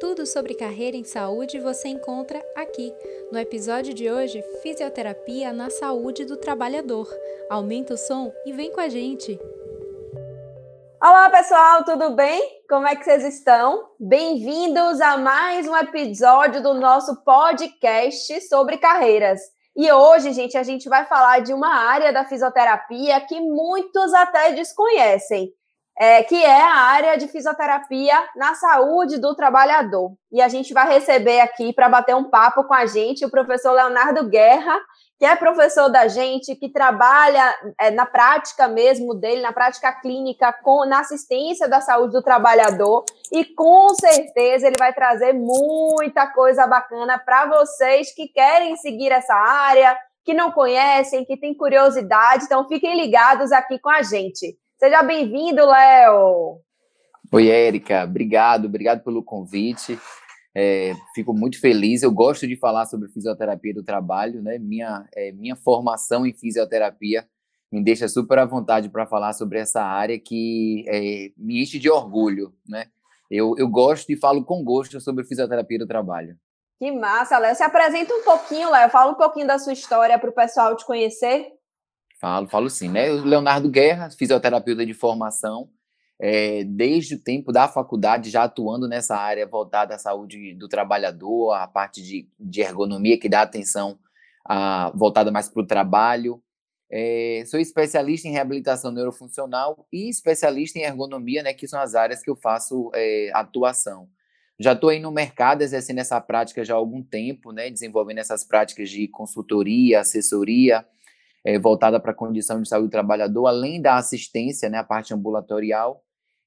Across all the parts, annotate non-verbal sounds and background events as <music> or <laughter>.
Tudo sobre carreira em saúde você encontra aqui. No episódio de hoje, Fisioterapia na Saúde do Trabalhador. Aumenta o som e vem com a gente! Olá, pessoal, tudo bem? Como é que vocês estão? Bem-vindos a mais um episódio do nosso podcast sobre carreiras. E hoje, gente, a gente vai falar de uma área da fisioterapia que muitos até desconhecem, é, que é a área de fisioterapia na saúde do trabalhador. E a gente vai receber aqui para bater um papo com a gente o professor Leonardo Guerra, que é professor da gente, que trabalha é, na prática mesmo dele, na prática clínica, com, na assistência da saúde do trabalhador, e com certeza ele vai trazer muita coisa bacana para vocês que querem seguir essa área, que não conhecem, que têm curiosidade, então fiquem ligados aqui com a gente. Seja bem-vindo, Léo! Oi, Érica, obrigado, obrigado pelo convite. É, fico muito feliz. Eu gosto de falar sobre fisioterapia do trabalho, né? Minha, é, minha formação em fisioterapia me deixa super à vontade para falar sobre essa área que é, me enche de orgulho, né? Eu, eu gosto e falo com gosto sobre fisioterapia do trabalho. Que massa, Léo. Se apresenta um pouquinho, Léo. Fala um pouquinho da sua história para o pessoal te conhecer. Falo, falo sim, né? Leonardo Guerra, fisioterapeuta de formação, é, desde o tempo da faculdade, já atuando nessa área voltada à saúde do trabalhador, a parte de, de ergonomia, que dá atenção a, voltada mais para o trabalho. É, sou especialista em reabilitação neurofuncional e especialista em ergonomia, né, que são as áreas que eu faço é, atuação. Já estou aí no mercado exercendo essa prática já há algum tempo, né, desenvolvendo essas práticas de consultoria, assessoria, é, voltada para a condição de saúde do trabalhador, além da assistência, né, a parte ambulatorial,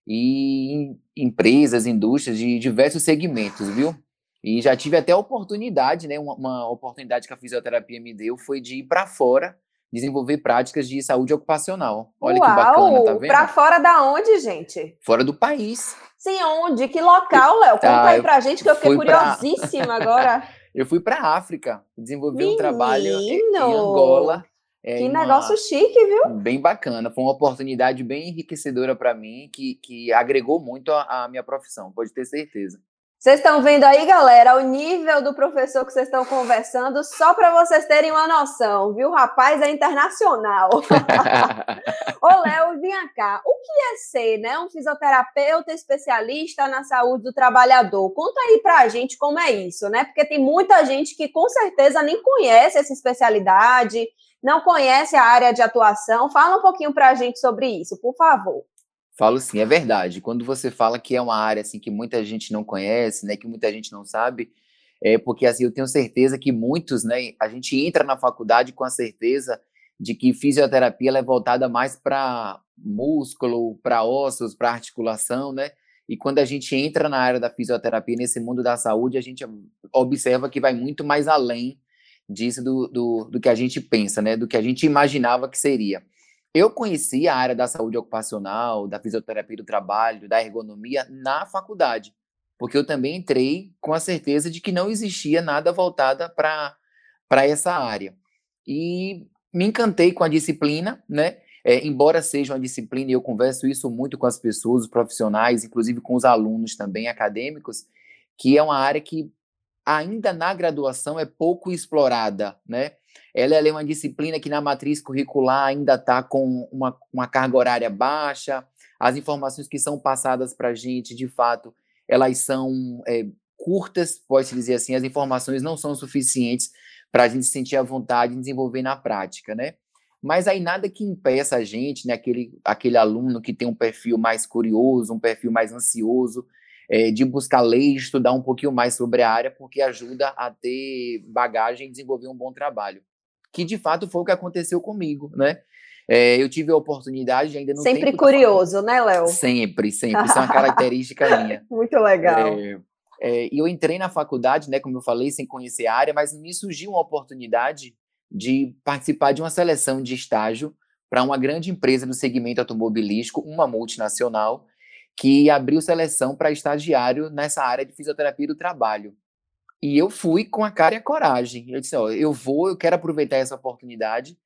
e empresas, indústrias de diversos segmentos, viu? E já tive até a oportunidade, né, uma, uma oportunidade que a fisioterapia me deu foi de ir para fora desenvolver práticas de saúde ocupacional. Olha Uau, que bacana, tá vendo? Para fora da onde, gente? Fora do país. Sim, onde? Que local, Léo? Conta ah, aí pra gente que eu fiquei curiosíssima pra... agora. <laughs> eu fui para África, desenvolver Menino. um trabalho em Angola é, que negócio uma, chique, viu? Bem bacana. Foi uma oportunidade bem enriquecedora para mim, que, que agregou muito a minha profissão, pode ter certeza. Vocês estão vendo aí, galera, o nível do professor que vocês estão conversando, só para vocês terem uma noção, viu? O rapaz é internacional. <laughs> Ô, Léo, vem cá. O que é ser, né, um fisioterapeuta especialista na saúde do trabalhador? Conta aí para a gente como é isso, né? Porque tem muita gente que com certeza nem conhece essa especialidade, não conhece a área de atuação. Fala um pouquinho para a gente sobre isso, por favor. Falo sim, é verdade. Quando você fala que é uma área assim que muita gente não conhece, né, que muita gente não sabe, é porque assim eu tenho certeza que muitos, né, a gente entra na faculdade com a certeza de que fisioterapia é voltada mais para músculo, para ossos, para articulação, né? E quando a gente entra na área da fisioterapia, nesse mundo da saúde, a gente observa que vai muito mais além disso do, do, do que a gente pensa, né? Do que a gente imaginava que seria. Eu conheci a área da saúde ocupacional, da fisioterapia do trabalho, da ergonomia na faculdade, porque eu também entrei com a certeza de que não existia nada voltada para essa área. E me encantei com a disciplina, né? É, embora seja uma disciplina, e eu converso isso muito com as pessoas, os profissionais, inclusive com os alunos também acadêmicos, que é uma área que ainda na graduação é pouco explorada, né? Ela, é uma disciplina que na matriz curricular ainda está com uma, uma carga horária baixa, as informações que são passadas para a gente, de fato, elas são é, curtas, pode-se dizer assim, as informações não são suficientes para a gente sentir a vontade de desenvolver na prática, né? Mas aí nada que impeça a gente, né, aquele, aquele aluno que tem um perfil mais curioso, um perfil mais ansioso, é, de buscar leis, estudar um pouquinho mais sobre a área, porque ajuda a ter bagagem e desenvolver um bom trabalho. Que de fato foi o que aconteceu comigo, né? É, eu tive a oportunidade, ainda não Sempre curioso, né, Léo? Sempre, sempre. Isso é uma característica <laughs> minha. Muito legal. É, é, e eu entrei na faculdade, né, como eu falei, sem conhecer a área, mas me surgiu uma oportunidade de participar de uma seleção de estágio para uma grande empresa do segmento automobilístico, uma multinacional, que abriu seleção para estagiário nessa área de fisioterapia do trabalho. E eu fui com a cara e a coragem. Eu disse, ó, eu vou, eu quero aproveitar essa oportunidade.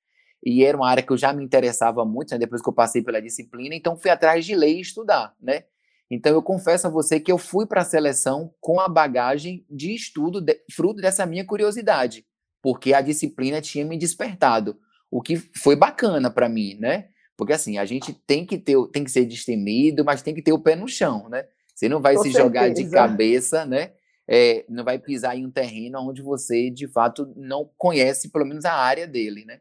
E era uma área que eu já me interessava muito, né, depois que eu passei pela disciplina, então fui atrás de ler e estudar, né? Então, eu confesso a você que eu fui para a seleção com a bagagem de estudo, de, fruto dessa minha curiosidade, porque a disciplina tinha me despertado, o que foi bacana para mim, né? Porque assim, a gente tem que ter, tem que ser destemido, mas tem que ter o pé no chão, né? Você não vai com se certeza. jogar de cabeça, né? É, não vai pisar em um terreno onde você, de fato, não conhece, pelo menos, a área dele, né?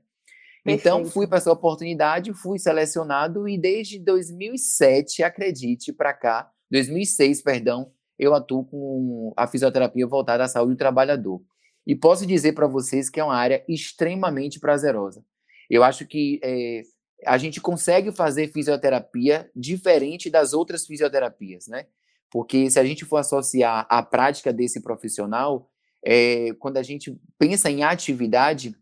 Então, fui para essa oportunidade, fui selecionado e desde 2007, acredite, para cá, 2006, perdão, eu atuo com a fisioterapia voltada à saúde do trabalhador. E posso dizer para vocês que é uma área extremamente prazerosa. Eu acho que é, a gente consegue fazer fisioterapia diferente das outras fisioterapias, né? Porque se a gente for associar a prática desse profissional, é, quando a gente pensa em atividade,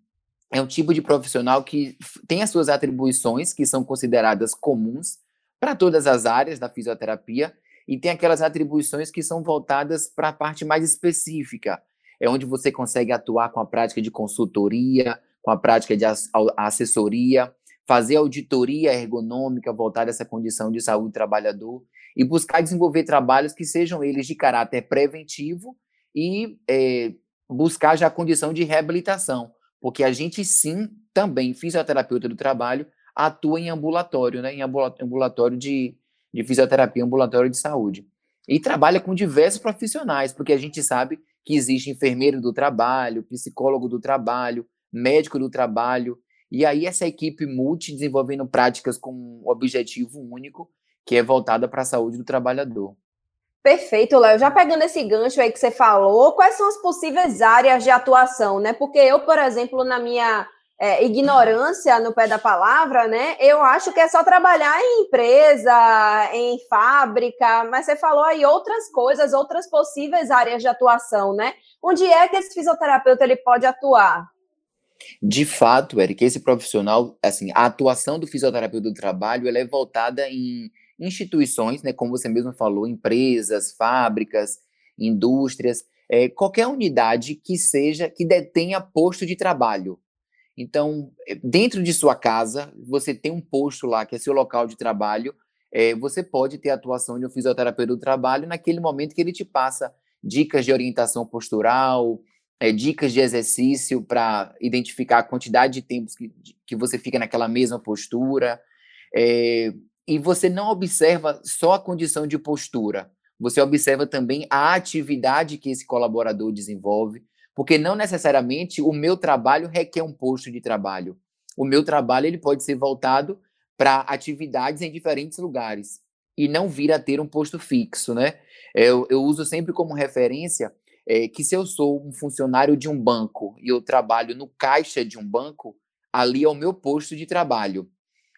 é um tipo de profissional que tem as suas atribuições, que são consideradas comuns para todas as áreas da fisioterapia, e tem aquelas atribuições que são voltadas para a parte mais específica, é onde você consegue atuar com a prática de consultoria, com a prática de assessoria, fazer auditoria ergonômica voltada a essa condição de saúde do trabalhador e buscar desenvolver trabalhos que sejam eles de caráter preventivo e é, buscar já a condição de reabilitação, porque a gente sim, também, fisioterapeuta do trabalho, atua em ambulatório, né, em ambulatório de, de fisioterapia, ambulatório de saúde. E trabalha com diversos profissionais, porque a gente sabe que existe enfermeiro do trabalho, psicólogo do trabalho, médico do trabalho, e aí essa equipe multi desenvolvendo práticas com um objetivo único, que é voltada para a saúde do trabalhador. Perfeito, Léo. Já pegando esse gancho aí que você falou, quais são as possíveis áreas de atuação, né? Porque eu, por exemplo, na minha é, ignorância no pé da palavra, né? Eu acho que é só trabalhar em empresa, em fábrica, mas você falou aí outras coisas, outras possíveis áreas de atuação, né? Onde é que esse fisioterapeuta ele pode atuar? De fato, Eric, esse profissional, assim, a atuação do fisioterapeuta do trabalho, ela é voltada em instituições, né, como você mesmo falou, empresas, fábricas, indústrias, é, qualquer unidade que seja, que detenha posto de trabalho. Então, eh, dentro de sua casa, você tem um posto lá, que é seu local de trabalho, é, você pode ter a atuação de um fisioterapeuta do trabalho naquele momento que ele te passa dicas de orientação postural, é, dicas de exercício para identificar a quantidade de tempos que, que você fica naquela mesma postura. É, e você não observa só a condição de postura, você observa também a atividade que esse colaborador desenvolve, porque não necessariamente o meu trabalho requer um posto de trabalho. O meu trabalho ele pode ser voltado para atividades em diferentes lugares e não vir a ter um posto fixo, né? Eu, eu uso sempre como referência é, que se eu sou um funcionário de um banco e eu trabalho no caixa de um banco, ali é o meu posto de trabalho.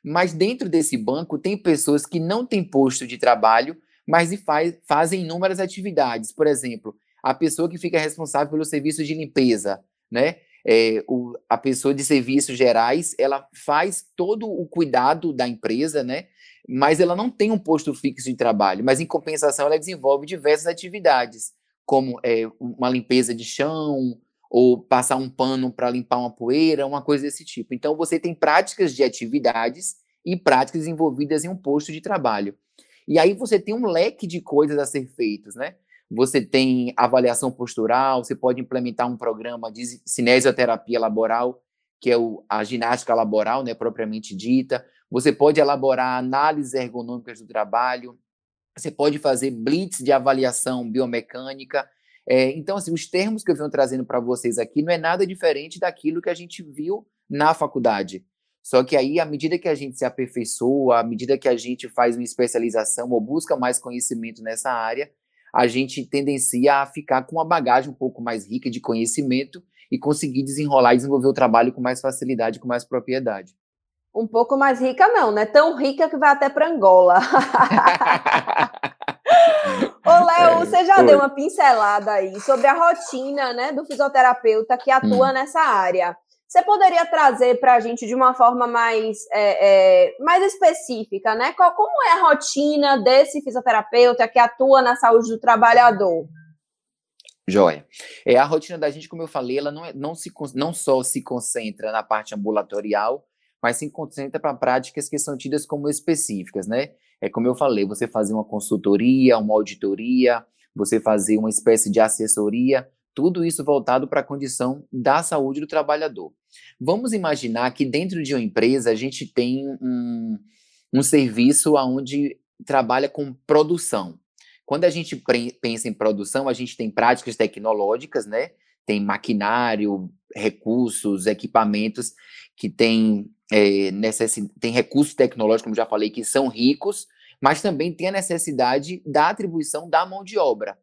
Mas dentro desse banco tem pessoas que não têm posto de trabalho, mas faz, fazem inúmeras atividades. Por exemplo, a pessoa que fica responsável pelo serviço de limpeza, né? É, o, a pessoa de serviços gerais, ela faz todo o cuidado da empresa, né? Mas ela não tem um posto fixo de trabalho, mas em compensação ela desenvolve diversas atividades, como é, uma limpeza de chão, ou passar um pano para limpar uma poeira, uma coisa desse tipo. Então, você tem práticas de atividades e práticas envolvidas em um posto de trabalho. E aí você tem um leque de coisas a ser feitas, né? Você tem avaliação postural, você pode implementar um programa de cinesioterapia laboral, que é o, a ginástica laboral, né, propriamente dita. Você pode elaborar análises ergonômicas do trabalho. Você pode fazer blitz de avaliação biomecânica. É, então, assim, os termos que eu venho trazendo para vocês aqui não é nada diferente daquilo que a gente viu na faculdade. Só que aí, à medida que a gente se aperfeiçoa, à medida que a gente faz uma especialização ou busca mais conhecimento nessa área, a gente tendencia a ficar com uma bagagem um pouco mais rica de conhecimento e conseguir desenrolar e desenvolver o trabalho com mais facilidade, com mais propriedade. Um pouco mais rica, não, né? Tão rica que vai até para Angola. <laughs> Ô, Léo, é, você já deu uma pincelada aí sobre a rotina né, do fisioterapeuta que atua hum. nessa área. Você poderia trazer para a gente de uma forma mais, é, é, mais específica, né? Qual, como é a rotina desse fisioterapeuta que atua na saúde do trabalhador? Joia. É, a rotina da gente, como eu falei, ela não, é, não, se, não só se concentra na parte ambulatorial, mas se concentra para práticas que são tidas como específicas, né? É como eu falei, você fazer uma consultoria, uma auditoria, você fazer uma espécie de assessoria, tudo isso voltado para a condição da saúde do trabalhador. Vamos imaginar que dentro de uma empresa a gente tem um, um serviço onde trabalha com produção. Quando a gente pensa em produção, a gente tem práticas tecnológicas, né? Tem maquinário, recursos, equipamentos que têm é, tem recursos tecnológicos, como já falei, que são ricos, mas também tem a necessidade da atribuição da mão de obra.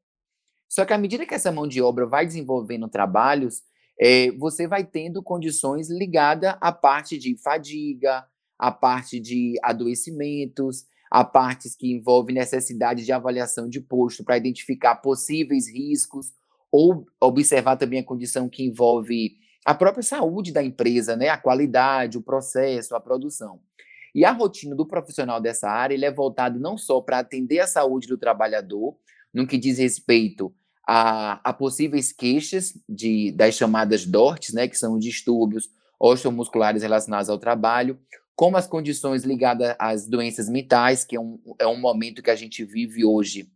Só que à medida que essa mão de obra vai desenvolvendo trabalhos, é, você vai tendo condições ligadas à parte de fadiga, à parte de adoecimentos, a partes que envolvem necessidade de avaliação de posto para identificar possíveis riscos, ou observar também a condição que envolve a própria saúde da empresa, né? a qualidade, o processo, a produção. E a rotina do profissional dessa área ele é voltado não só para atender a saúde do trabalhador, no que diz respeito a, a possíveis queixas de, das chamadas DORTs, né, que são distúrbios osteomusculares relacionados ao trabalho, como as condições ligadas às doenças mentais, que é um, é um momento que a gente vive hoje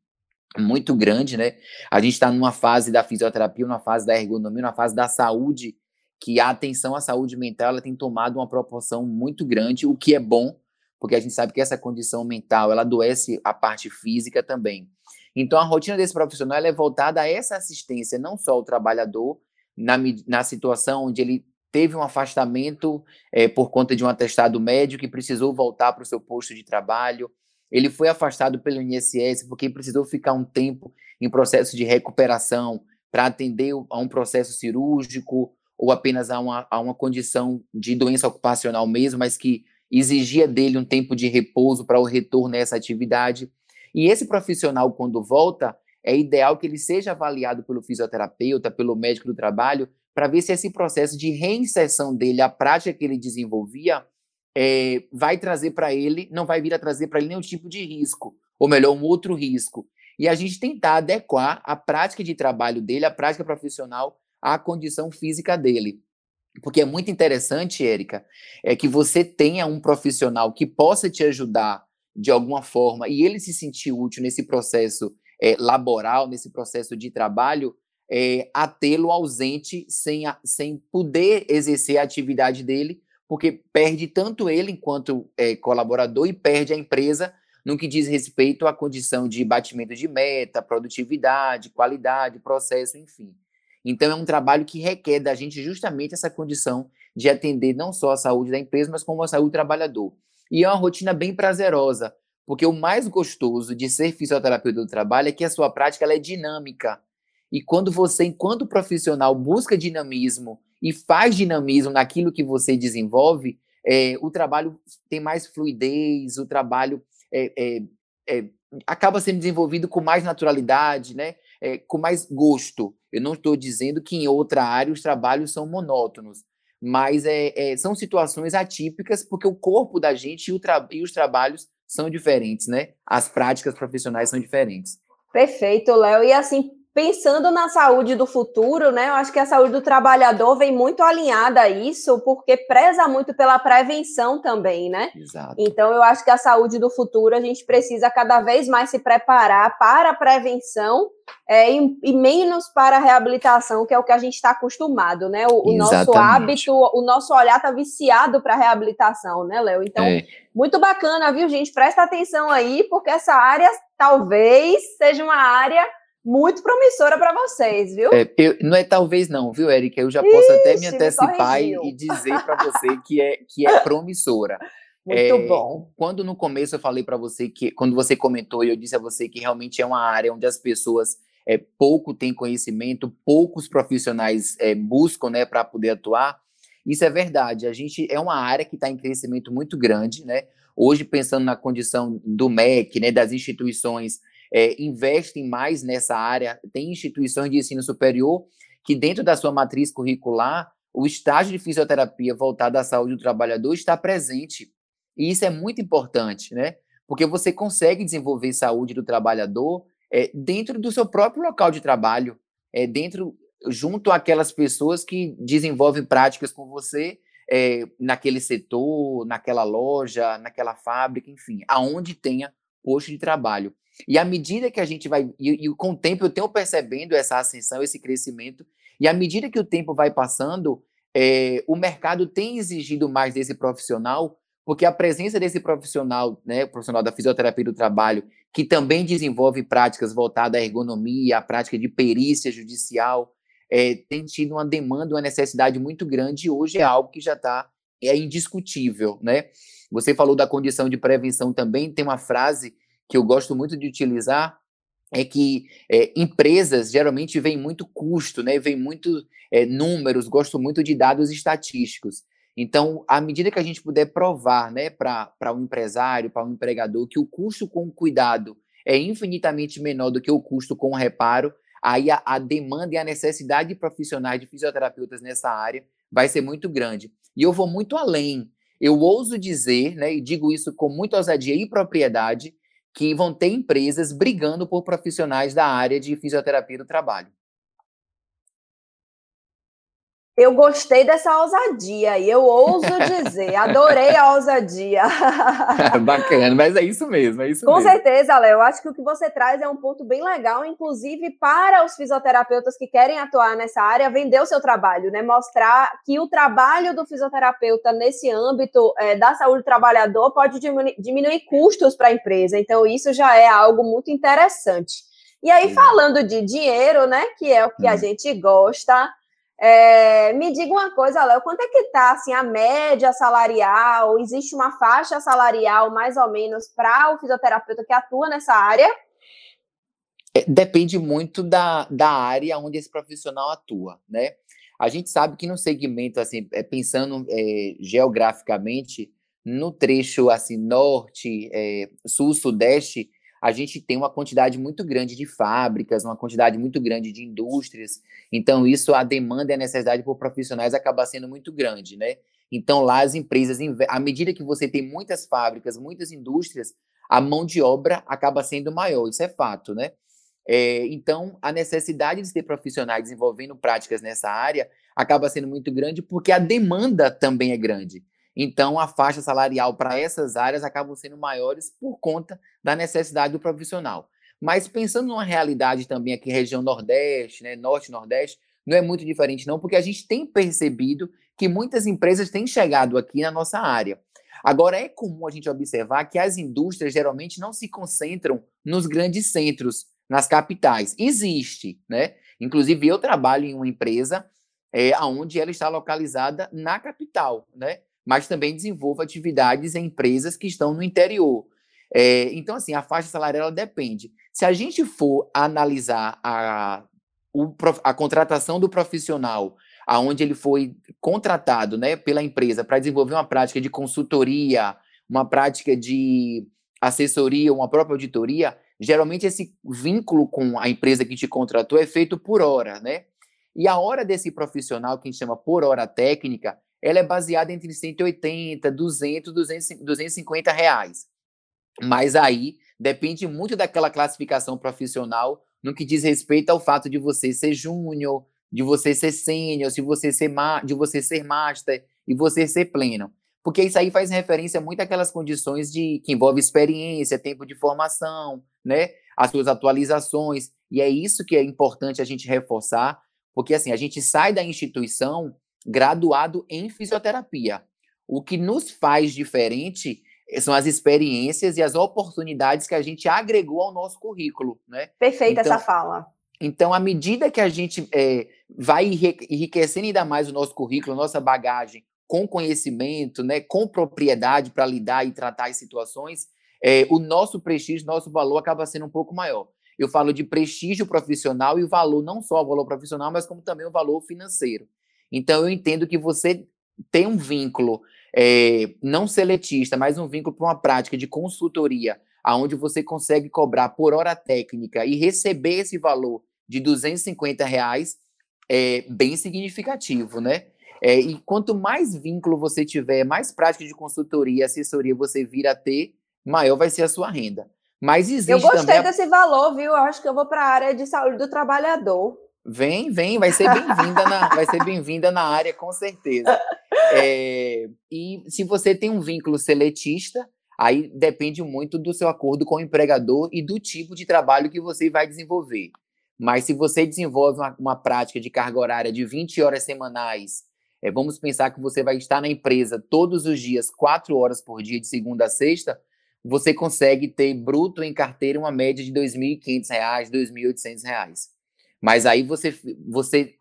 muito grande, né? A gente está numa fase da fisioterapia, numa fase da ergonomia, numa fase da saúde, que a atenção à saúde mental ela tem tomado uma proporção muito grande, o que é bom, porque a gente sabe que essa condição mental ela adoece a parte física também. Então, a rotina desse profissional é voltada a essa assistência, não só ao trabalhador, na, na situação onde ele teve um afastamento é, por conta de um atestado médico e precisou voltar para o seu posto de trabalho. Ele foi afastado pelo INSS porque precisou ficar um tempo em processo de recuperação para atender a um processo cirúrgico ou apenas a uma, a uma condição de doença ocupacional mesmo, mas que exigia dele um tempo de repouso para o retorno nessa atividade. E esse profissional, quando volta, é ideal que ele seja avaliado pelo fisioterapeuta, pelo médico do trabalho, para ver se esse processo de reinserção dele, a prática que ele desenvolvia, é, vai trazer para ele, não vai vir a trazer para ele nenhum tipo de risco, ou melhor, um outro risco. E a gente tentar adequar a prática de trabalho dele, a prática profissional, à condição física dele. Porque é muito interessante, Érica, é que você tenha um profissional que possa te ajudar de alguma forma e ele se sentir útil nesse processo é, laboral, nesse processo de trabalho, é, a tê-lo ausente sem, a, sem poder exercer a atividade dele, porque perde tanto ele enquanto é, colaborador e perde a empresa no que diz respeito à condição de batimento de meta, produtividade, qualidade, processo, enfim. Então é um trabalho que requer da gente justamente essa condição de atender não só a saúde da empresa, mas como a saúde do trabalhador. E é uma rotina bem prazerosa, porque o mais gostoso de ser fisioterapeuta do trabalho é que a sua prática ela é dinâmica. E quando você, enquanto profissional, busca dinamismo e faz dinamismo naquilo que você desenvolve, é, o trabalho tem mais fluidez, o trabalho é, é, é acaba sendo desenvolvido com mais naturalidade, né? É, com mais gosto. Eu não estou dizendo que em outra área os trabalhos são monótonos, mas é, é, são situações atípicas porque o corpo da gente e, e, os trabalhos são diferentes, né? As práticas profissionais são diferentes. Perfeito, Léo. E assim, pensando na saúde do futuro, né? Eu acho que a saúde do trabalhador vem muito alinhada a isso, porque preza muito pela prevenção também, né? Exato. Então, eu acho que a saúde do futuro a gente precisa cada vez mais se preparar para a prevenção é, e, e, menos para a reabilitação, que é o que a gente está acostumado, né? O, o nosso hábito, o nosso olhar está viciado para a reabilitação, né, Léo? Então, é. muito bacana, viu, gente? Presta atenção aí, porque essa área talvez seja uma área muito promissora para vocês, viu? É, eu, não é talvez não, viu, Érica? Eu já posso Ixi, até me antecipar me e, dizer para você que é, que é promissora. <laughs> Muito é, bom. Quando no começo eu falei para você que, quando você comentou e eu disse a você que realmente é uma área onde as pessoas é, pouco têm conhecimento, poucos profissionais é, buscam, né, para poder atuar. Isso é verdade. A gente é uma área que está em crescimento muito grande, né? Hoje pensando na condição do MEC, né, das instituições é, investem mais nessa área. Tem instituições de ensino superior que, dentro da sua matriz curricular, o estágio de fisioterapia voltado à saúde do trabalhador está presente. E isso é muito importante, né? Porque você consegue desenvolver saúde do trabalhador é, dentro do seu próprio local de trabalho, é, dentro, junto àquelas pessoas que desenvolvem práticas com você é, naquele setor, naquela loja, naquela fábrica, enfim, aonde tenha posto de trabalho. E à medida que a gente vai, e, e com o tempo eu tenho percebendo essa ascensão, esse crescimento, e à medida que o tempo vai passando, é, o mercado tem exigido mais desse profissional, porque a presença desse profissional, né, profissional da fisioterapia do trabalho, que também desenvolve práticas voltadas à ergonomia, à prática de perícia judicial, é, tem tido uma demanda, uma necessidade muito grande, e hoje é algo que já está é indiscutível, né? Você falou da condição de prevenção também, tem uma frase que eu gosto muito de utilizar, é que é, empresas geralmente vêm muito custo, né? Vem muito é, números, gosto muito de dados estatísticos. Então, à medida que a gente puder provar, né, para um empresário, para um empregador, que o custo com o cuidado é infinitamente menor do que o custo com o reparo, aí a, a demanda e a necessidade de profissionais de fisioterapeutas nessa área vai ser muito grande. E eu vou muito além. Eu ouso dizer, né, e digo isso com muita ousadia e propriedade, que vão ter empresas brigando por profissionais da área de fisioterapia do trabalho. Eu gostei dessa ousadia e eu ouso dizer, adorei a ousadia. <laughs> Bacana, mas é isso mesmo, é isso Com mesmo. certeza, Léo. Eu acho que o que você traz é um ponto bem legal, inclusive para os fisioterapeutas que querem atuar nessa área, vender o seu trabalho, né? Mostrar que o trabalho do fisioterapeuta nesse âmbito é, da saúde do trabalhador pode diminuir, diminuir custos para a empresa. Então, isso já é algo muito interessante. E aí, falando de dinheiro, né? Que é o que hum. a gente gosta. É, me diga uma coisa, Léo, quanto é que está assim, a média salarial? Existe uma faixa salarial, mais ou menos, para o fisioterapeuta que atua nessa área? É, depende muito da, da área onde esse profissional atua, né? A gente sabe que no segmento, assim, é, pensando é, geograficamente, no trecho assim norte, é, sul, sudeste, a gente tem uma quantidade muito grande de fábricas, uma quantidade muito grande de indústrias. Então, isso, a demanda e a necessidade por profissionais acaba sendo muito grande, né? Então, lá as empresas, à medida que você tem muitas fábricas, muitas indústrias, a mão de obra acaba sendo maior, isso é fato, né? É, então, a necessidade de ter profissionais desenvolvendo práticas nessa área acaba sendo muito grande porque a demanda também é grande. Então, a faixa salarial para essas áreas acabam sendo maiores por conta da necessidade do profissional. Mas pensando numa realidade também aqui, região Nordeste, né, Norte Nordeste, não é muito diferente, não, porque a gente tem percebido que muitas empresas têm chegado aqui na nossa área. Agora, é comum a gente observar que as indústrias geralmente não se concentram nos grandes centros, nas capitais. Existe, né? Inclusive, eu trabalho em uma empresa é, onde ela está localizada na capital, né? Mas também desenvolva atividades em empresas que estão no interior. É, então, assim, a faixa salarial depende. Se a gente for analisar a, o, a contratação do profissional, aonde ele foi contratado né, pela empresa para desenvolver uma prática de consultoria, uma prática de assessoria, uma própria auditoria, geralmente esse vínculo com a empresa que te contratou é feito por hora, né? E a hora desse profissional, que a gente chama por hora técnica, ela é baseada entre 180, 200, 250 reais. Mas aí depende muito daquela classificação profissional no que diz respeito ao fato de você ser júnior, de você ser sênior, de você ser de você ser master e você ser pleno. Porque isso aí faz referência muito àquelas condições de que envolve experiência, tempo de formação, né? As suas atualizações. E é isso que é importante a gente reforçar, porque assim, a gente sai da instituição graduado em fisioterapia. O que nos faz diferente eh, são as experiências e as oportunidades que a gente agregou ao nosso currículo, né? Perfeita então, essa fala. Então, à medida que a gente é, vai enriquecendo ainda mais o nosso currículo, nossa bagagem, com conhecimento, né, com propriedade para lidar e tratar as situações, é, o nosso prestígio, nosso valor acaba sendo um pouco maior. Eu falo de prestígio profissional e o valor, não só o valor profissional, mas como também o valor financeiro. Então, eu entendo que você tem um vínculo é, não seletista, mas um vínculo para uma prática de consultoria, aonde você consegue cobrar por hora técnica e receber esse valor de 250 reais, é bem significativo, né? É, e quanto mais vínculo você tiver, mais prática de consultoria assessoria você vir a ter, maior vai ser a sua renda. Mas existe Eu gostei também desse valor, viu? Eu acho que eu vou para a área de saúde do trabalhador. Vem, vem, vai ser bem-vinda na, vai ser bem-vinda na área, com certeza. É, e se você tem um vínculo seletista, Aí depende muito do seu acordo com o empregador e do tipo de trabalho que você vai desenvolver. Mas se você desenvolve uma, uma prática de carga horária de 20 horas semanais, é, vamos pensar que você vai estar na empresa todos os dias, 4 horas por dia, de segunda a sexta, você consegue ter bruto em carteira uma média de R$ 2.500, R$ 2.800. Mas aí você, você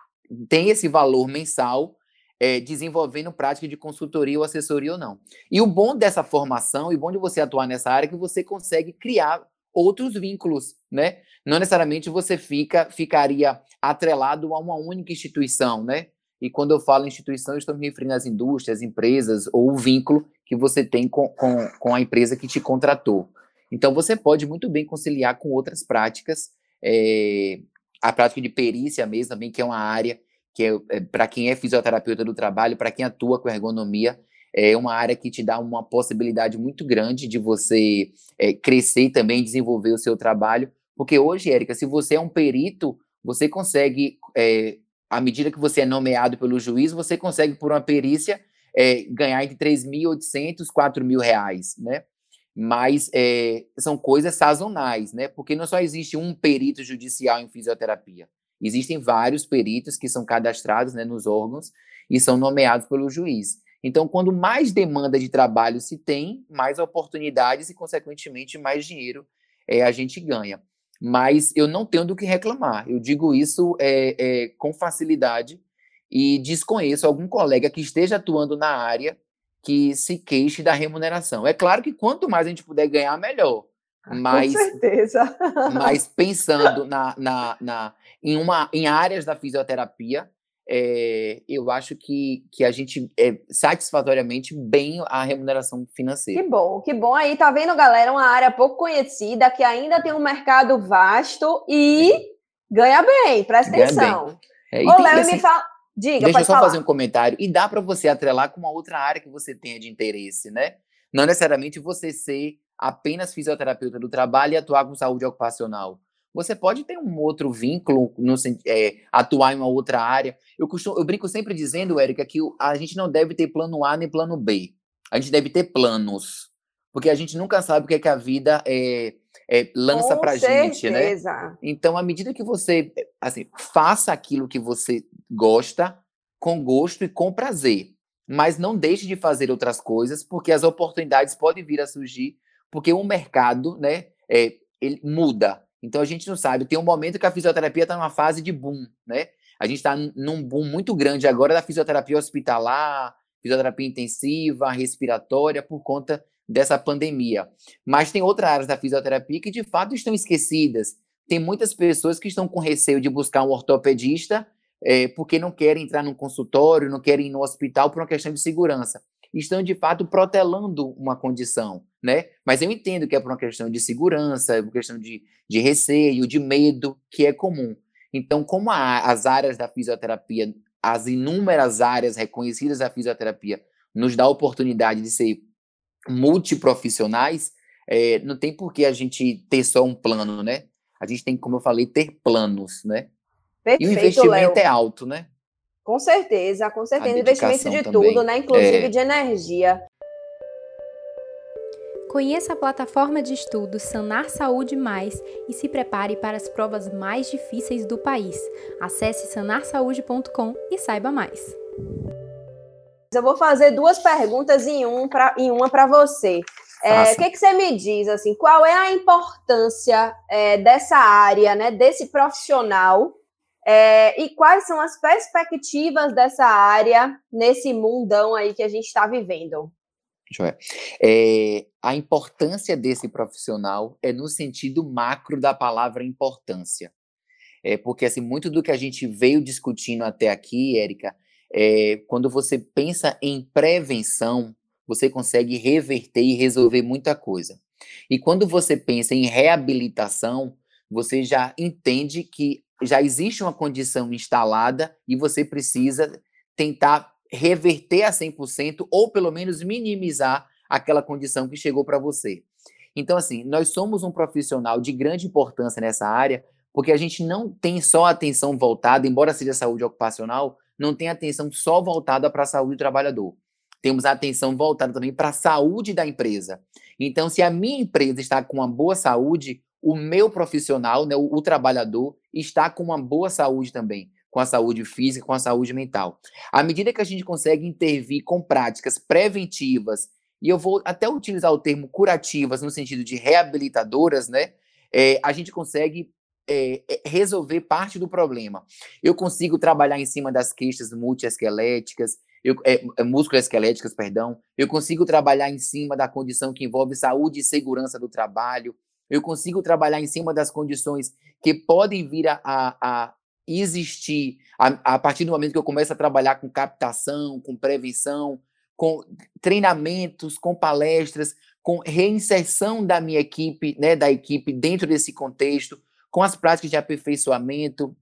tem esse valor mensal é, desenvolvendo prática de consultoria ou assessoria ou não. E o bom dessa formação, e o bom de você atuar nessa área, é que você consegue criar outros vínculos, né? Não necessariamente você fica ficaria atrelado a uma única instituição, né? E quando eu falo instituição, eu estou me referindo às indústrias, empresas ou o vínculo que você tem com, com, com a empresa que te contratou. Então, você pode muito bem conciliar com outras práticas, é, a prática de perícia mesmo também, que é uma área que é, é para quem é fisioterapeuta do trabalho, para quem atua com ergonomia, é uma área que te dá uma possibilidade muito grande de você é, crescer e também desenvolver o seu trabalho. Porque hoje, Érica, se você é um perito, você consegue, é, à medida que você é nomeado pelo juiz, você consegue, por uma perícia, é, ganhar entre 3.800 e 4 mil reais, né? Mas é, são coisas sazonais, né? Porque não só existe um perito judicial em fisioterapia. Existem vários peritos que são cadastrados né, nos órgãos e são nomeados pelo juiz. Então, quando mais demanda de trabalho se tem, mais oportunidades e, consequentemente, mais dinheiro é, a gente ganha. Mas eu não tenho do que reclamar. Eu digo isso é, com facilidade e desconheço algum colega que esteja atuando na área que se queixe da remuneração. É claro que quanto mais a gente puder ganhar, melhor. Mas, Com certeza. mas <laughs> pensando na, na, na, em, uma, em áreas da fisioterapia, é, eu acho que, que a gente é satisfatoriamente bem a remuneração financeira. Que bom, que bom aí, tá vendo, galera? Uma área pouco conhecida, que ainda tem um mercado vasto e é. ganha bem, presta ganha atenção. É, Ô, Léo, assim, me fala. Diga, deixa eu só falar. fazer um comentário. E dá para você atrelar com uma outra área que você tenha de interesse, né? Não necessariamente você ser apenas fisioterapeuta do trabalho e atuar com saúde ocupacional você pode ter um outro vínculo, no, é, atuar em uma outra área. Eu, costumo, eu brinco sempre dizendo, Érica, que a gente não deve ter plano A nem plano B. A gente deve ter planos. Porque a gente nunca sabe o que, é que a vida é, é, lança para gente, né? Então, à medida que você assim, faça aquilo que você gosta, com gosto e com prazer. Mas não deixe de fazer outras coisas, porque as oportunidades podem vir a surgir, porque o mercado né, é, ele muda. Então a gente não sabe. Tem um momento que a fisioterapia está numa fase de boom, né? A gente está num boom muito grande agora da fisioterapia hospitalar, fisioterapia intensiva, respiratória, por conta dessa pandemia. Mas tem outras áreas da fisioterapia que de fato estão esquecidas. Tem muitas pessoas que estão com receio de buscar um ortopedista é, porque não querem entrar num consultório, não querem ir no hospital por uma questão de segurança estão de fato protelando uma condição, né? Mas eu entendo que é por uma questão de segurança, por uma questão de, de receio, de medo, que é comum. Então, como a, as áreas da fisioterapia, as inúmeras áreas reconhecidas da fisioterapia, nos dá a oportunidade de ser multiprofissionais, é, não tem por que a gente ter só um plano, né? A gente tem, como eu falei, ter planos, né? Perfeito, e o investimento Léo. é alto, né? Com certeza, com certeza. Investimento de também. tudo, né? Inclusive é. de energia. Conheça a plataforma de estudos Sanar Saúde Mais e se prepare para as provas mais difíceis do país. Acesse sanarsaude.com e saiba mais. Eu vou fazer duas perguntas em, um pra, em uma para você. É, o que, que, você me diz assim? Qual é a importância é, dessa área, né, desse profissional é, e quais são as perspectivas dessa área nesse mundão aí que a gente está vivendo? É, a importância desse profissional é no sentido macro da palavra importância. É, porque assim, muito do que a gente veio discutindo até aqui, Érica, é, quando você pensa em prevenção, você consegue reverter e resolver muita coisa. E quando você pensa em reabilitação, você já entende que já existe uma condição instalada e você precisa tentar reverter a 100% ou pelo menos minimizar aquela condição que chegou para você. Então, assim, nós somos um profissional de grande importância nessa área, porque a gente não tem só atenção voltada, embora seja saúde ocupacional, não tem atenção só voltada para a saúde do trabalhador. temos atenção voltada também para a saúde da empresa. Então, se a minha empresa está com uma boa saúde, o meu profissional, né, o, o trabalhador, está com uma boa saúde também, com a saúde física, com a saúde mental. À medida que a gente consegue intervir com práticas preventivas, e eu vou até utilizar o termo curativas no sentido de reabilitadoras, né? É, a gente consegue é, resolver parte do problema. Eu consigo trabalhar em cima das queixas multiesqueléticas, eu, é, é musculoesqueléticas, perdão. Eu consigo trabalhar em cima da condição que envolve saúde e segurança do trabalho. Eu consigo trabalhar em cima das condições que podem vir a, a, a existir a, a, partir do momento que eu começo a trabalhar com captação, com prevenção, com treinamentos, com palestras, com reinserção da minha equipe, né, da equipe dentro desse contexto, com as práticas de aperfeiçoamento,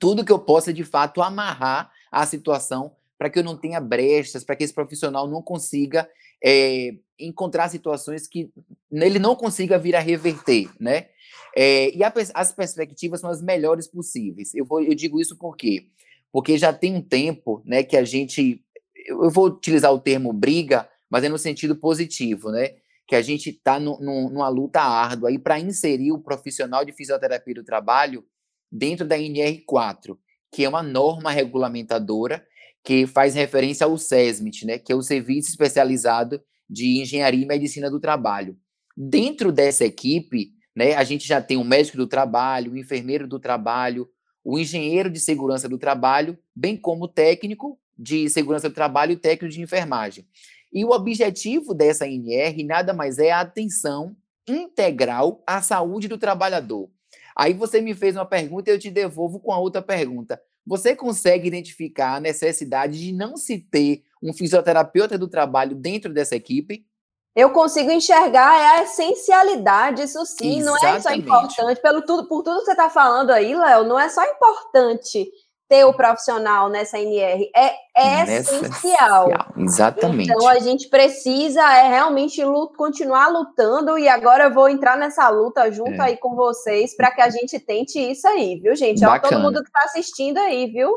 tudo que eu possa de fato amarrar a situação para que eu não tenha brechas, para que esse profissional não consiga é, encontrar situações que ele não consiga vir a reverter, né? É, e a, as perspectivas são as melhores possíveis. Eu, vou, eu digo isso por quê? Porque já tem um tempo, né, que a gente, eu, vou utilizar o termo briga, mas é no sentido positivo, né? Que a gente está numa luta árdua para inserir o profissional de fisioterapia do trabalho dentro da NR4, que é uma norma regulamentadora que faz referência ao SESMIT, né, que é o Serviço Especializado de Engenharia e Medicina do Trabalho. Dentro dessa equipe, né, a gente já tem o médico do trabalho, o enfermeiro do trabalho, o engenheiro de segurança do trabalho, bem como o técnico de segurança do trabalho e técnico de enfermagem. E o objetivo dessa NR nada mais é a atenção integral à saúde do trabalhador. Aí você me fez uma pergunta e eu te devolvo com a outra pergunta. Você consegue identificar a necessidade de não se ter um fisioterapeuta do trabalho dentro dessa equipe? Eu consigo enxergar a essencialidade, isso sim, Exatamente. não é só importante, pelo tudo, por tudo que você está falando aí, Léo, não é só importante ter o profissional nessa NR. É, é essencial. Exatamente. Então a gente precisa é realmente lut continuar lutando e agora eu vou entrar nessa luta junto é. aí com vocês para que a gente tente isso aí, viu, gente? Ó, todo mundo que está assistindo aí, viu?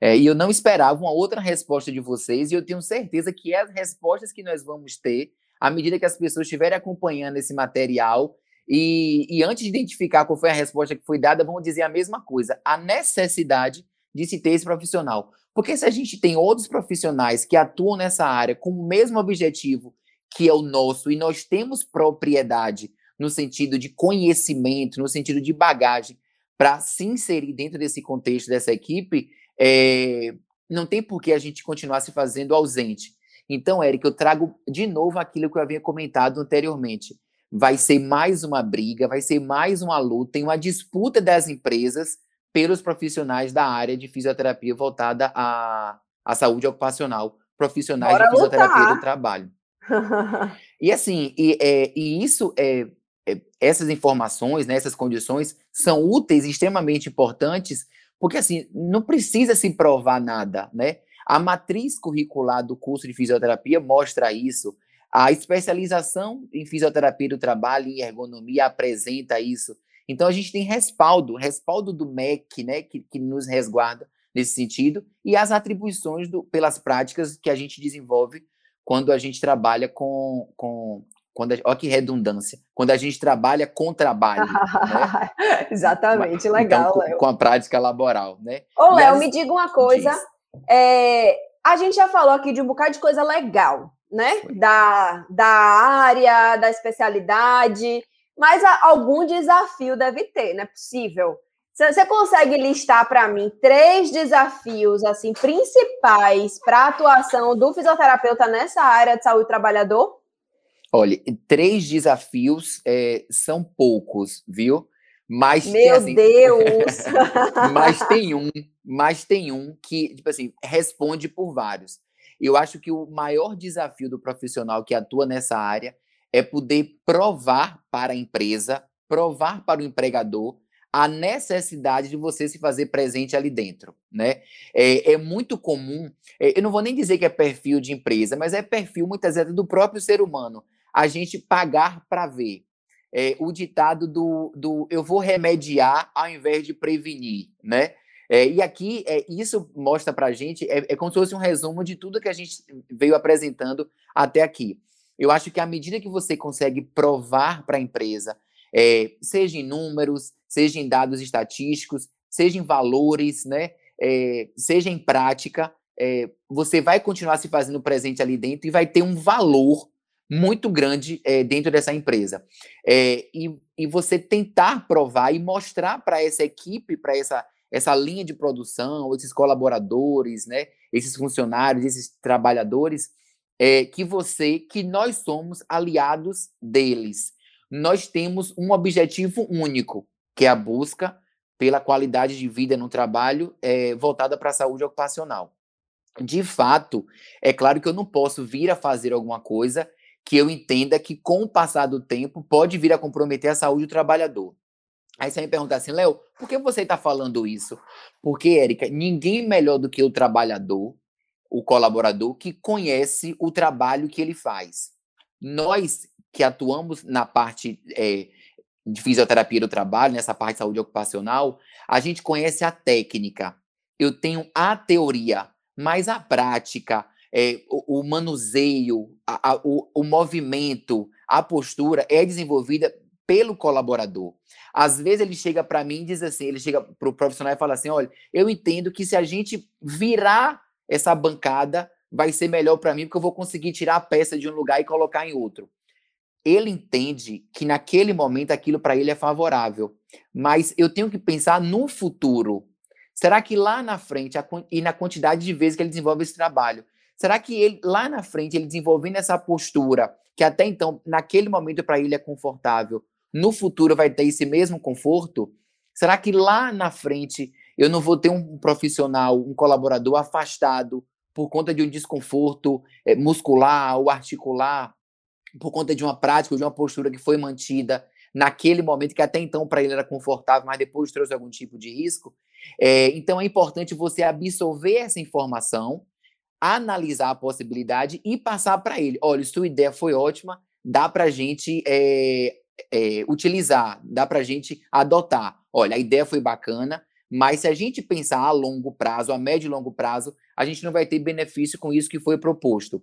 É, e eu não esperava uma outra resposta de vocês, e eu tenho certeza que as respostas que nós vamos ter, à medida que as pessoas estiverem acompanhando esse material, e, e antes de identificar qual foi a resposta que foi dada, vão dizer a mesma coisa: a necessidade de se ter esse profissional. Porque se a gente tem outros profissionais que atuam nessa área com o mesmo objetivo que é o nosso, e nós temos propriedade no sentido de conhecimento, no sentido de bagagem, para se inserir dentro desse contexto dessa equipe, é, não tem por que a gente continuar se fazendo ausente. Então, Eric, eu trago de novo aquilo que eu havia comentado anteriormente. Vai ser mais uma briga, vai ser mais uma luta, tem uma disputa das empresas pelos profissionais da área de fisioterapia voltada à, à saúde ocupacional, profissionais Bora de fisioterapia lutar. do trabalho. <laughs> e assim, e, é, e isso é, é, essas informações, né, essas condições são úteis e extremamente importantes, porque assim, não precisa se provar nada, né? A matriz curricular do curso de fisioterapia mostra isso. A especialização em fisioterapia do trabalho e ergonomia apresenta isso. Então a gente tem respaldo, respaldo do MEC, né, que, que nos resguarda nesse sentido, e as atribuições do, pelas práticas que a gente desenvolve quando a gente trabalha com. com quando a, olha que redundância. Quando a gente trabalha com trabalho. né? <laughs> Exatamente, legal. Então, com, com, a prática laboral, né? Ô, Léo, me diga uma coisa. É, a gente já falou aqui de um bocado de coisa legal, né? Da, da área, da especialidade. Mas algum desafio deve ter, não é possível. Você consegue listar para mim três desafios assim principais para a atuação do fisioterapeuta nessa área de saúde trabalhador? Olha, três desafios é, são poucos, viu? Mas Meu tem, assim, Deus! <laughs> mas tem um, mas tem um que, tipo assim, responde por vários. Eu acho que o maior desafio do profissional que atua nessa área é poder provar para a empresa, provar para o empregador a necessidade de você se fazer presente ali dentro, né? É, é muito comum, é, eu não vou nem dizer que é perfil de empresa, mas é perfil muitas vezes do próprio ser humano, a gente pagar para ver. É, o ditado do, do eu vou remediar ao invés de prevenir, né? É, e aqui, é, isso mostra para a gente, é, é como se fosse um resumo de tudo que a gente veio apresentando até aqui. Eu acho que à medida que você consegue provar para a empresa, é, seja em números, seja em dados estatísticos, seja em valores, né, é, seja em prática, é, você vai continuar se fazendo presente ali dentro e vai ter um valor muito grande é, dentro dessa empresa. É, e, e você tentar provar e mostrar para essa equipe, para essa, essa linha de produção, esses colaboradores, né, esses funcionários, esses trabalhadores, é, que você, que nós somos aliados deles. Nós temos um objetivo único, que é a busca pela qualidade de vida no trabalho é, voltada para a saúde ocupacional. De fato, é claro que eu não posso vir a fazer alguma coisa que eu entenda que, com o passar do tempo, pode vir a comprometer a saúde do trabalhador. Aí você me pergunta assim, Léo, por que você está falando isso? Porque, Érica, ninguém melhor do que o trabalhador, o colaborador, que conhece o trabalho que ele faz. Nós que atuamos na parte é, de fisioterapia do trabalho, nessa parte de saúde ocupacional, a gente conhece a técnica. Eu tenho a teoria, mas a prática, é, o, o, manuseio, a, a, o, o movimento, a postura é desenvolvida pelo colaborador. Às vezes ele chega para mim e diz assim, ele chega para o profissional e fala assim, olha, eu entendo que se a gente virar essa bancada, vai ser melhor para mim, porque eu vou conseguir tirar a peça de um lugar e colocar em outro ele entende que naquele momento aquilo para ele é favorável. Mas eu tenho que pensar no futuro. Será que lá na frente, e na quantidade de vezes que ele desenvolve esse trabalho, será que ele lá na frente, ele desenvolvendo essa postura, que até então, naquele momento para ele é confortável, no futuro vai ter esse mesmo conforto? Será que lá na frente eu não vou ter um profissional, um colaborador afastado por conta de um desconforto é, muscular ou articular? por conta de uma prática, de uma postura que foi mantida naquele momento, que até então para ele era confortável, mas depois trouxe algum tipo de risco. É, então é importante você absorver essa informação, analisar a possibilidade e passar para ele. Olha, sua ideia foi ótima, dá para a gente é, é, utilizar, dá para a gente adotar. Olha, a ideia foi bacana, mas se a gente pensar a longo prazo, a médio e longo prazo, a gente não vai ter benefício com isso que foi proposto.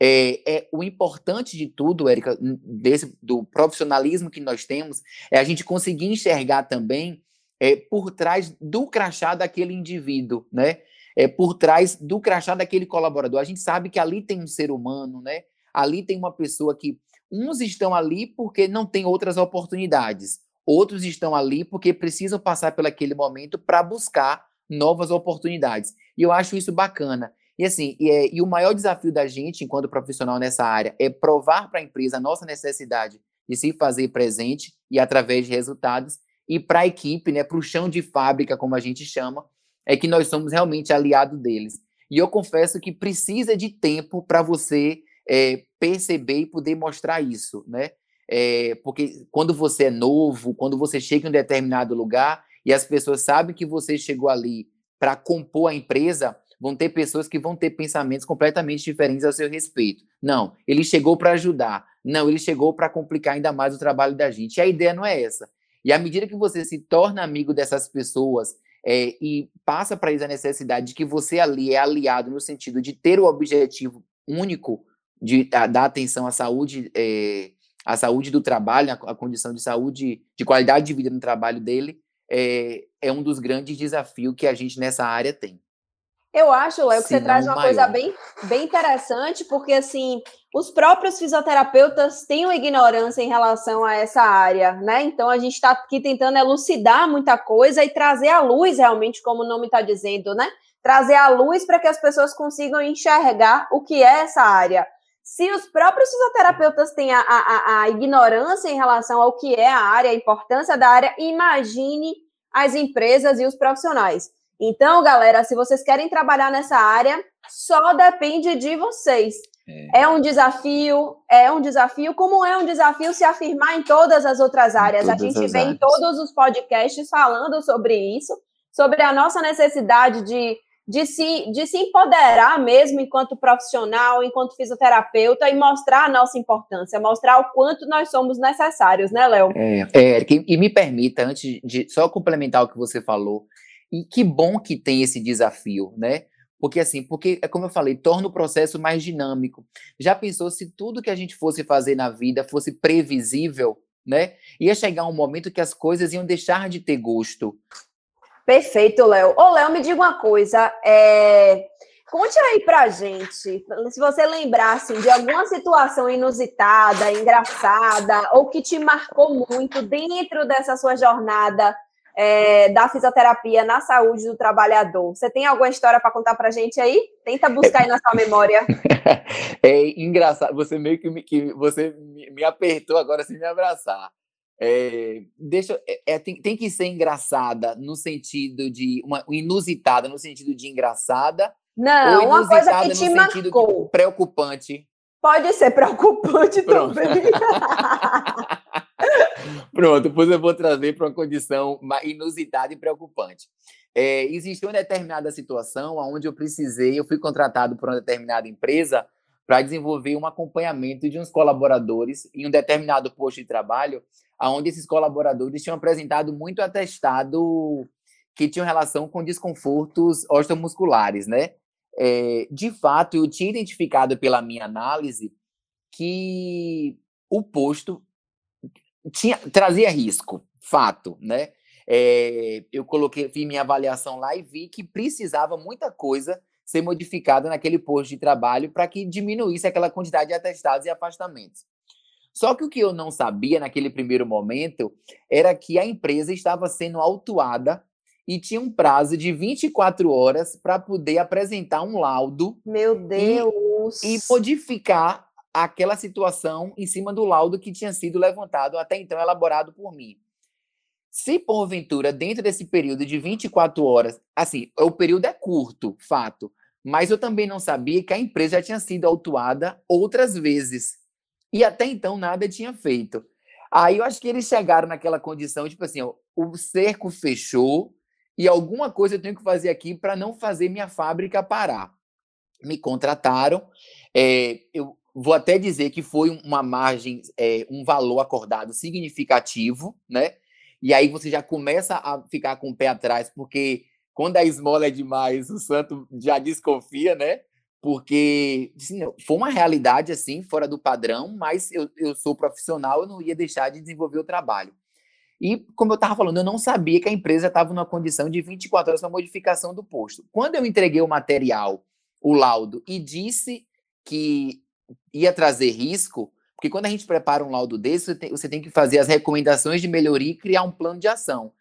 É, é, o importante de tudo, Érica, desse, do profissionalismo que nós temos, é a gente conseguir enxergar também é, por trás do crachá daquele indivíduo, né? É, por trás do crachá daquele colaborador. A gente sabe que ali tem um ser humano, né? Ali tem uma pessoa que uns estão ali porque não tem outras oportunidades, outros estão ali porque precisam passar por aquele momento para buscar novas oportunidades. E eu acho isso bacana. E assim, e, é, e o maior desafio da gente, enquanto profissional nessa área, é provar para a empresa a nossa necessidade de se fazer presente e através de resultados, e para a equipe, né, para o chão de fábrica, como a gente chama, é que nós somos realmente aliados deles. E eu confesso que precisa de tempo para você é, perceber e poder mostrar isso, né? É, porque quando você é novo, quando você chega em um determinado lugar e as pessoas sabem que você chegou ali para compor a empresa, vão ter pessoas que vão ter pensamentos completamente diferentes a seu respeito. Não, ele chegou para ajudar. Não, ele chegou para complicar ainda mais o trabalho da gente. E a ideia não é essa. E à medida que você se torna amigo dessas pessoas é, e passa para eles a necessidade de que você ali é aliado no sentido de ter o objetivo único de dar atenção à saúde, é, à saúde do trabalho, à, condição de saúde, de qualidade de vida no trabalho dele, é, é um dos grandes desafios que a gente nessa área tem. Eu acho, Léo, que você traz uma maior. coisa bem, bem interessante, porque assim, os próprios fisioterapeutas têm uma ignorância em relação a essa área, né? Então a gente está aqui tentando elucidar muita coisa e trazer à luz realmente, como o nome está dizendo, né? Trazer à luz para que as pessoas consigam enxergar o que é essa área. Se os próprios fisioterapeutas têm a, a, a ignorância em relação ao que é a área, a importância da área, imagine as empresas e os profissionais. Então, galera, se vocês querem trabalhar nessa área, só depende de vocês. É. é. um desafio, é um desafio, como é um desafio se afirmar em todas as outras áreas. A gente vem em todos os podcasts falando sobre isso, sobre a nossa necessidade de, de, se, de se empoderar mesmo enquanto profissional, enquanto fisioterapeuta e mostrar a nossa importância, mostrar o quanto nós somos necessários, né, Léo? É, é e me permita, antes de só complementar o que você falou, E que bom que tem esse desafio, né? Porque assim, porque é como eu falei, torna o processo mais dinâmico. Já pensou se tudo que a gente fosse fazer na vida fosse previsível, né? Ia chegar um momento que as coisas iam deixar de ter gosto. Perfeito, Léo. Ô, Léo, me diga uma coisa. É... Conte aí pra gente, se você lembrar assim, de alguma situação inusitada, engraçada, ou que te marcou muito dentro dessa sua jornada é, da fisioterapia na saúde do trabalhador. Você tem alguma história para contar para a gente aí? Tenta buscar aí na sua memória. <laughs> É engraçado, você meio que me, que você me apertou agora sem me abraçar. É, deixa, é, tem, tem, que ser engraçada no sentido de uma inusitada no sentido de engraçada. Não, uma coisa que te marcou. preocupante. Pode ser preocupante <laughs> Pronto. também. <laughs> Pronto, depois eu vou trazer para uma condição inusitada e preocupante. É, existiu uma determinada situação onde eu precisei, eu fui contratado por uma determinada empresa para desenvolver um acompanhamento de uns colaboradores em um determinado posto de trabalho, onde esses colaboradores tinham apresentado muito atestado que tinham relação com desconfortos osteomusculares, né? É, de fato, eu tinha identificado pela minha análise que o posto tinha, trazia risco, fato, né? É, eu coloquei, fiz minha avaliação lá e vi que precisava muita coisa ser modificada naquele posto de trabalho para que diminuísse aquela quantidade de atestados e afastamentos. Só que o que eu não sabia naquele primeiro momento era que a empresa estava sendo autuada e tinha um prazo de 24 horas para poder apresentar um laudo. Meu Deus! E, e modificar aquela situação em cima do laudo que tinha sido levantado até então elaborado por mim. Se porventura, dentro desse período de 24 horas, assim, o período é curto, fato, mas eu também não sabia que a empresa já tinha sido autuada outras vezes. E até então nada tinha feito. Aí eu acho que eles chegaram naquela condição, tipo assim, ó, o cerco fechou e alguma coisa eu tenho que fazer aqui para não fazer minha fábrica parar. Me contrataram, é, eu vou até dizer que foi uma margem, é, um valor acordado significativo, né? E aí você já começa a ficar com o pé atrás, porque quando a esmola é demais, o santo já desconfia, né? Porque assim, foi uma realidade assim, fora do padrão, mas eu, eu sou profissional, eu não ia deixar de desenvolver o trabalho. E, como eu estava falando, eu não sabia que a empresa estava numa condição de 24 horas para modificação do posto. Quando eu entreguei o material, o laudo, e disse que ia trazer risco, porque quando a gente prepara um laudo desse, você tem, você tem que fazer as recomendações de melhoria e criar um plano de ação.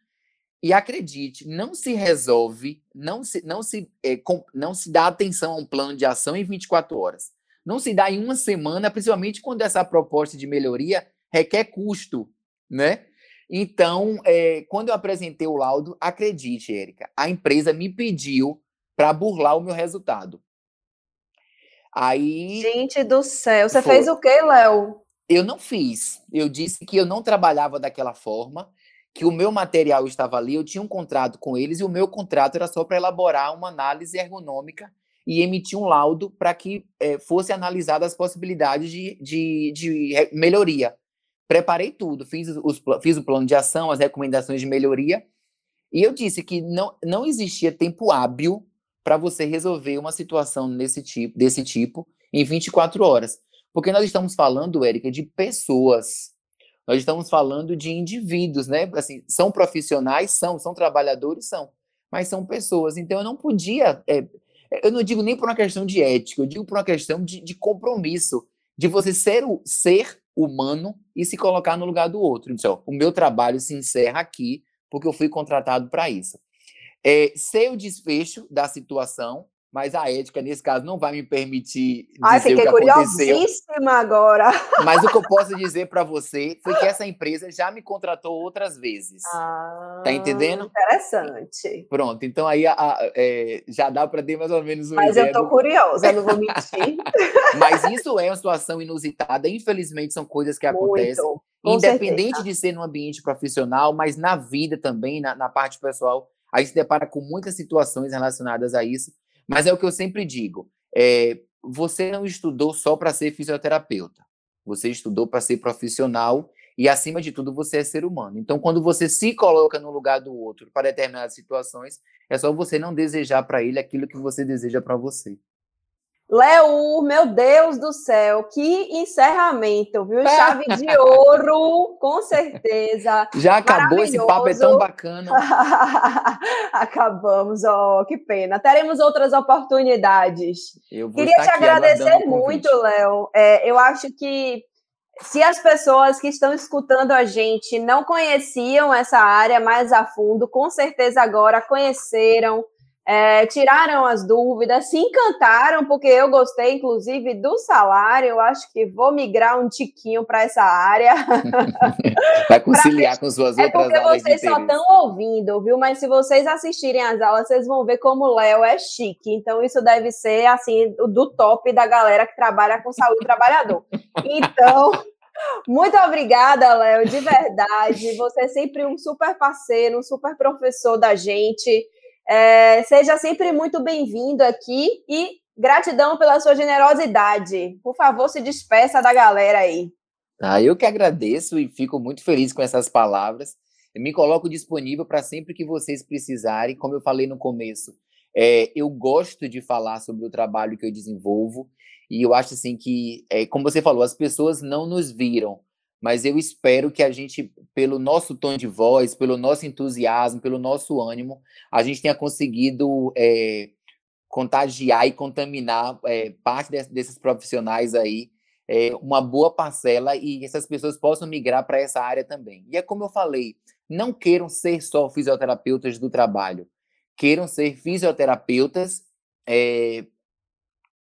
E acredite, não se resolve, não se, não se, é, com, não se dá atenção a um plano de ação em 24 horas. Não se dá em uma semana, principalmente quando essa proposta de melhoria requer custo, né? Então, é, quando eu apresentei o laudo, acredite, Érica, a empresa me pediu para burlar o meu resultado. Aí. Gente do céu, você foi. fez o quê, Léo? Eu não fiz. Eu disse que eu não trabalhava daquela forma, que o meu material estava ali, eu tinha um contrato com eles e o meu contrato era só para elaborar uma análise ergonômica e emitir um laudo para que é, fosse analisada as possibilidades de, de, de, melhoria. Preparei tudo, fiz, os, fiz o plano de ação, as recomendações de melhoria, e eu disse que não, não existia tempo hábil para você resolver uma situação nesse tipo, desse tipo em 24 horas. Porque nós estamos falando, Érica, de pessoas. Nós estamos falando de indivíduos, né? Assim, são profissionais, são, são trabalhadores, são, mas são pessoas. Então eu não podia. É, eu não digo nem por uma questão de ética, eu digo por uma questão de, de compromisso, de você ser o ser humano e se colocar no lugar do outro. Então, o meu trabalho se encerra aqui, porque eu fui contratado para isso. É, sei o desfecho da situação, mas a ética, nesse caso, não vai me permitir dizer Ai, fiquei o que curiosíssima agora. Mas o que eu posso <laughs> dizer para você foi que essa empresa já me contratou outras vezes. Ah, tá entendendo? Interessante. Pronto, então aí a, a, é, já dá para ter mais ou menos um Mas eu tô do... curiosa, não vou <laughs> mentir. mas isso é uma situação inusitada. Infelizmente, são coisas que Muito. acontecem. Independente certeza. de ser no ambiente profissional, mas na vida também, na, na parte pessoal, a gente se depara com muitas situações relacionadas a isso, mas é o que eu sempre digo: é, você não estudou só para ser fisioterapeuta, você estudou para ser profissional e acima de tudo você é ser humano. Então, quando você se coloca no lugar do outro para determinadas situações, é só você não desejar para ele aquilo que você deseja para você. Léo, meu Deus do céu, que encerramento, viu? <laughs> Chave de ouro, com certeza. Já acabou esse papo, é tão bacana. <laughs> Acabamos, ó, oh, que pena. Teremos outras oportunidades. Queria te agradecer muito, Léo. É, eu acho que se as pessoas que estão escutando a gente não conheciam essa área mais a fundo, com certeza agora conheceram é, tiraram as dúvidas, se encantaram, porque eu gostei, inclusive, do salário. Eu acho que vou migrar um tiquinho para essa área. <laughs> Vai conciliar com suas é outras porque aulas. Vocês só estão ouvindo, viu? Mas se vocês assistirem às aulas, vocês vão ver como o Léo é chique. Então, isso deve ser, assim, do top da galera que trabalha com saúde do trabalhador. Então. <laughs> Muito obrigada, Léo, de verdade. Você é sempre um super parceiro, um super professor da gente. É, seja sempre muito bem-vindo aqui e gratidão pela sua generosidade. Por favor, se despeça da galera aí. Ah, eu que agradeço e fico muito feliz com essas palavras. Eu me coloco disponível para sempre que vocês precisarem. Como eu falei no começo, é, eu gosto de falar sobre o trabalho que eu desenvolvo e eu acho assim que, é, como você falou, as pessoas não nos viram, mas eu espero que a gente, pelo nosso tom de voz, pelo nosso entusiasmo, pelo nosso ânimo, a gente tenha conseguido é, contagiar e contaminar é, parte de, desses profissionais aí, é, uma boa parcela, e essas pessoas possam migrar para essa área também. E é como eu falei, não queiram ser só fisioterapeutas do trabalho, queiram ser fisioterapeutas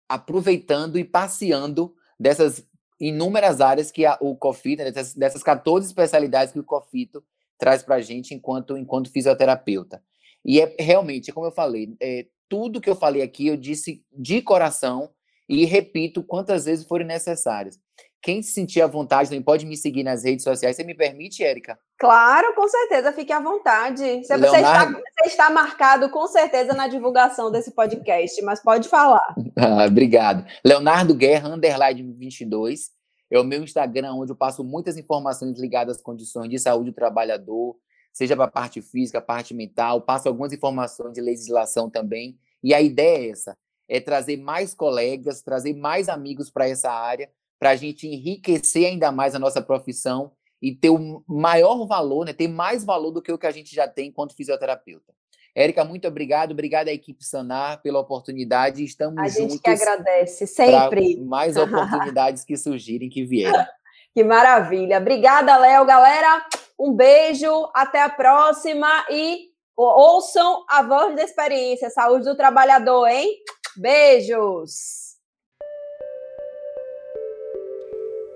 aproveitando e passeando dessas inúmeras áreas que a, o COFITO, né, dessas, dessas 14 especialidades que o COFITO traz para a gente enquanto, enquanto fisioterapeuta. E é realmente, como eu falei, é, tudo que eu falei aqui eu disse de coração e repito quantas vezes forem necessárias. Quem se sentir à vontade também pode me seguir nas redes sociais. Você me permite, Érica? Claro, com certeza, fique à vontade. Você, Leonardo... está, você, está, marcado com certeza na divulgação desse podcast, mas pode falar. <laughs> Ah, obrigado. Leonardo Guerra, underline 22. É o meu Instagram, onde eu passo muitas informações ligadas às condições de saúde do trabalhador, seja para a parte física, a parte mental, passo algumas informações de legislação também. E a ideia é essa: é trazer mais colegas, trazer mais amigos para essa área, para a gente enriquecer ainda mais a nossa profissão e ter o maior valor, né, ter mais valor do que o que a gente já tem enquanto fisioterapeuta. Érica, muito obrigado. Obrigada à equipe Sanar pela oportunidade. Estamos juntos. A gente que agradece, sempre. Mais oportunidades que surgirem, que vierem. <laughs> Que maravilha. Obrigada, Léo. Galera, um beijo. Até a próxima. E ouçam a voz da experiência. Saúde do trabalhador, hein? Beijos.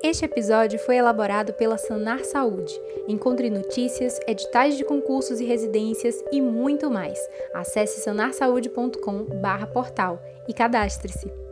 Este episódio foi elaborado pela Sanar Saúde. Encontre notícias, editais de concursos e residências e muito mais. Acesse sanarsaude.com/portal e cadastre-se.